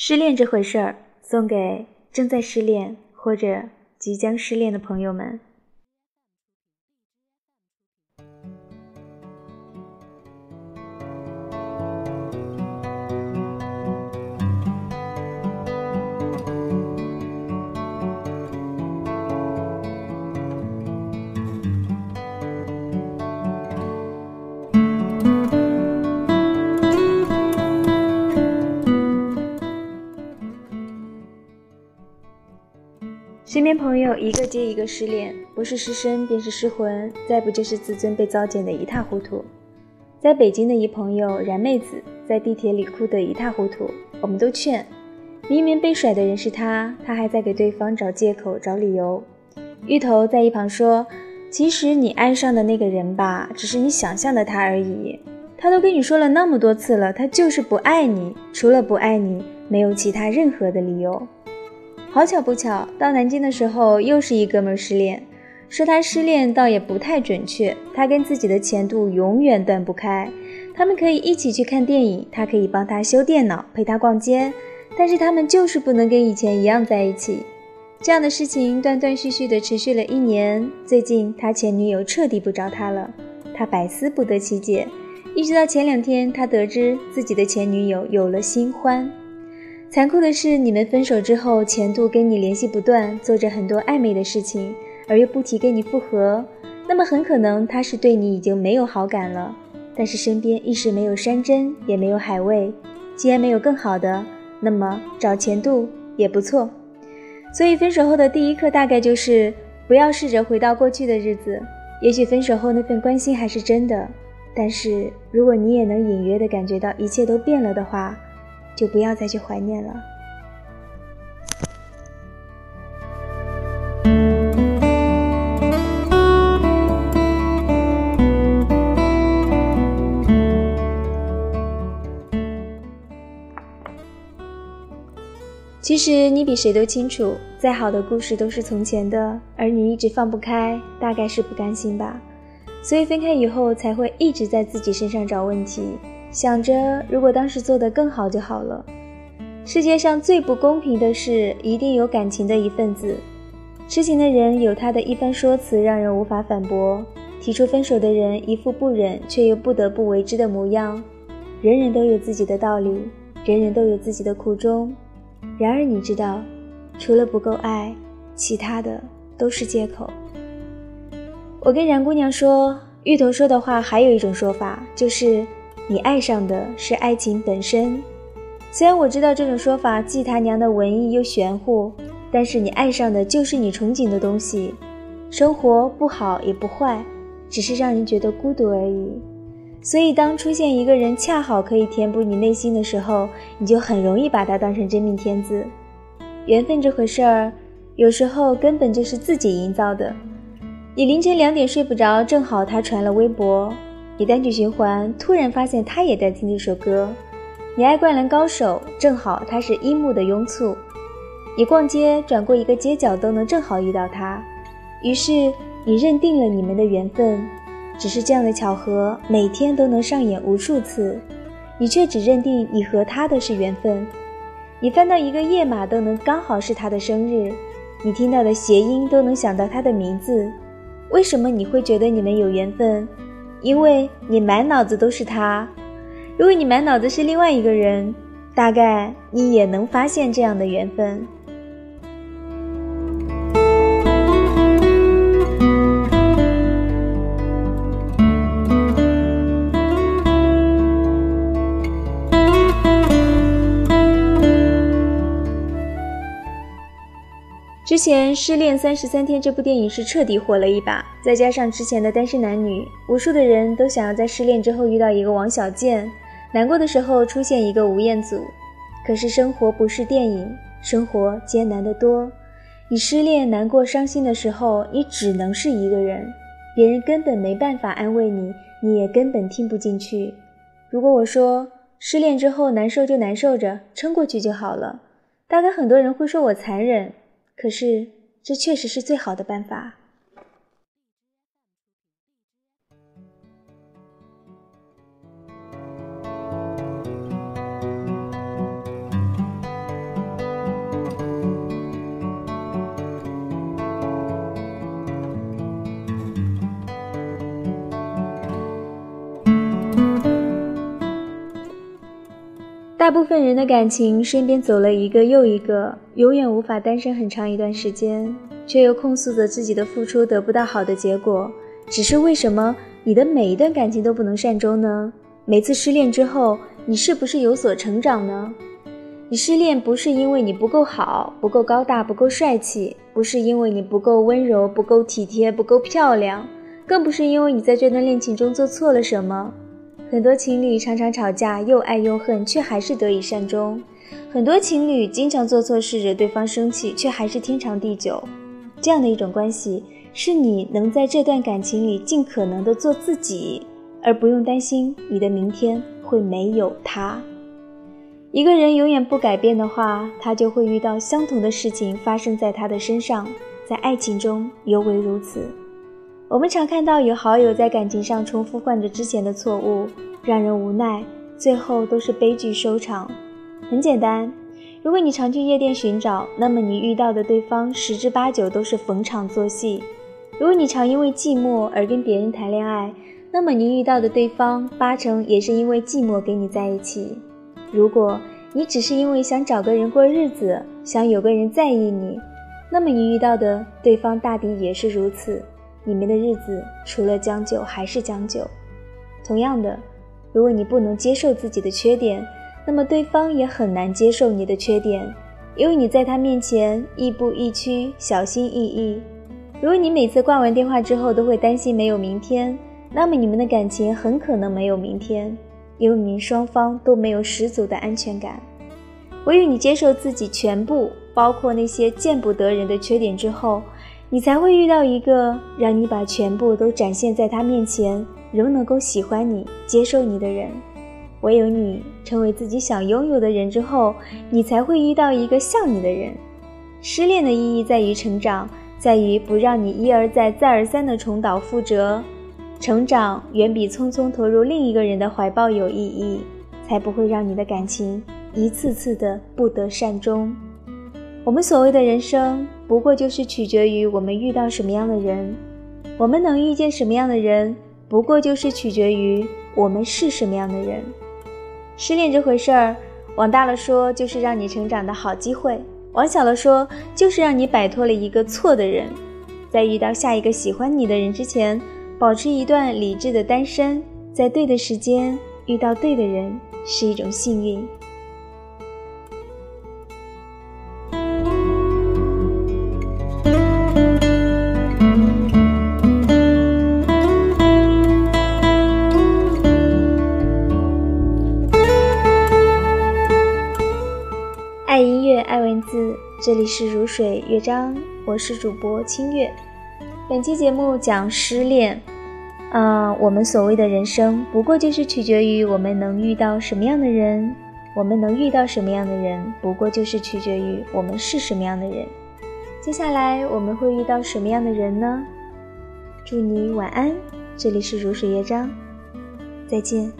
失恋这回事儿，送给正在失恋或者即将失恋的朋友们。边朋友一个接一个失恋，不是失身便是失魂，再不就是自尊被糟践的一塌糊涂。在北京的一朋友然妹子在地铁里哭得一塌糊涂，我们都劝，明明被甩的人是他，他还在给对方找借口找理由。芋头在一旁说：“其实你爱上的那个人吧，只是你想象的他而已。他都跟你说了那么多次了，他就是不爱你，除了不爱你，没有其他任何的理由。”好巧不巧，到南京的时候又是一哥们失恋。说他失恋倒也不太准确，他跟自己的前度永远断不开。他们可以一起去看电影，他可以帮他修电脑，陪他逛街，但是他们就是不能跟以前一样在一起。这样的事情断断续续的持续了一年。最近他前女友彻底不找他了，他百思不得其解。一直到前两天，他得知自己的前女友有了新欢。残酷的是，你们分手之后，前度跟你联系不断，做着很多暧昧的事情，而又不提跟你复合，那么很可能他是对你已经没有好感了。但是身边一时没有山珍，也没有海味，既然没有更好的，那么找前度也不错。所以分手后的第一课大概就是不要试着回到过去的日子。也许分手后那份关心还是真的，但是如果你也能隐约的感觉到一切都变了的话。就不要再去怀念了。其实你比谁都清楚，再好的故事都是从前的，而你一直放不开，大概是不甘心吧。所以分开以后才会一直在自己身上找问题。想着，如果当时做得更好就好了。世界上最不公平的事，一定有感情的一份子。痴情的人有他的一番说辞，让人无法反驳；提出分手的人一副不忍却又不得不为之的模样。人人都有自己的道理，人人都有自己的苦衷。然而你知道，除了不够爱，其他的都是借口。我跟冉姑娘说，芋头说的话还有一种说法，就是。你爱上的是爱情本身，虽然我知道这种说法既他娘的文艺又玄乎，但是你爱上的就是你憧憬的东西。生活不好也不坏，只是让人觉得孤独而已。所以当出现一个人恰好可以填补你内心的时候，你就很容易把他当成真命天子。缘分这回事儿，有时候根本就是自己营造的。你凌晨两点睡不着，正好他传了微博。你单曲循环，突然发现他也在听这首歌。你爱灌篮高手，正好他是樱木的拥簇。你逛街转过一个街角都能正好遇到他，于是你认定了你们的缘分。只是这样的巧合每天都能上演无数次，你却只认定你和他的是缘分。你翻到一个页码都能刚好是他的生日，你听到的谐音都能想到他的名字。为什么你会觉得你们有缘分？因为你满脑子都是他，如果你满脑子是另外一个人，大概你也能发现这样的缘分。之前《失恋三十三天》这部电影是彻底火了一把，再加上之前的单身男女，无数的人都想要在失恋之后遇到一个王小贱，难过的时候出现一个吴彦祖。可是生活不是电影，生活艰难得多。你失恋、难过、伤心的时候，你只能是一个人，别人根本没办法安慰你，你也根本听不进去。如果我说失恋之后难受就难受着，撑过去就好了，大概很多人会说我残忍。可是，这确实是最好的办法。大部分人的感情身边走了一个又一个，永远无法单身很长一段时间，却又控诉着自己的付出得不到好的结果。只是为什么你的每一段感情都不能善终呢？每次失恋之后，你是不是有所成长呢？你失恋不是因为你不够好、不够高大、不够帅气，不是因为你不够温柔、不够体贴、不够漂亮，更不是因为你在这段恋情中做错了什么。很多情侣常常吵架，又爱又恨，却还是得以善终；很多情侣经常做错事，惹对方生气，却还是天长地久。这样的一种关系，是你能在这段感情里尽可能的做自己，而不用担心你的明天会没有他。一个人永远不改变的话，他就会遇到相同的事情发生在他的身上，在爱情中尤为如此。我们常看到有好友在感情上重复犯着之前的错误，让人无奈，最后都是悲剧收场。很简单，如果你常去夜店寻找，那么你遇到的对方十之八九都是逢场作戏；如果你常因为寂寞而跟别人谈恋爱，那么你遇到的对方八成也是因为寂寞跟你在一起。如果你只是因为想找个人过日子，想有个人在意你，那么你遇到的对方大抵也是如此。你们的日子除了将就还是将就。同样的，如果你不能接受自己的缺点，那么对方也很难接受你的缺点，因为你在他面前亦步亦趋，小心翼翼。如果你每次挂完电话之后都会担心没有明天，那么你们的感情很可能没有明天，因为你们双方都没有十足的安全感。唯有你接受自己全部，包括那些见不得人的缺点之后。你才会遇到一个让你把全部都展现在他面前，仍能够喜欢你、接受你的人。唯有你成为自己想拥有的人之后，你才会遇到一个像你的人。失恋的意义在于成长，在于不让你一而再、再而三的重蹈覆辙。成长远比匆匆投入另一个人的怀抱有意义，才不会让你的感情一次次的不得善终。我们所谓的人生。不过就是取决于我们遇到什么样的人，我们能遇见什么样的人，不过就是取决于我们是什么样的人。失恋这回事儿，往大了说就是让你成长的好机会，往小了说就是让你摆脱了一个错的人。在遇到下一个喜欢你的人之前，保持一段理智的单身，在对的时间遇到对的人是一种幸运。这里是如水乐章，我是主播清月。本期节目讲失恋。啊，我们所谓的人生，不过就是取决于我们能遇到什么样的人。我们能遇到什么样的人，不过就是取决于我们是什么样的人。接下来我们会遇到什么样的人呢？祝你晚安。这里是如水乐章，再见。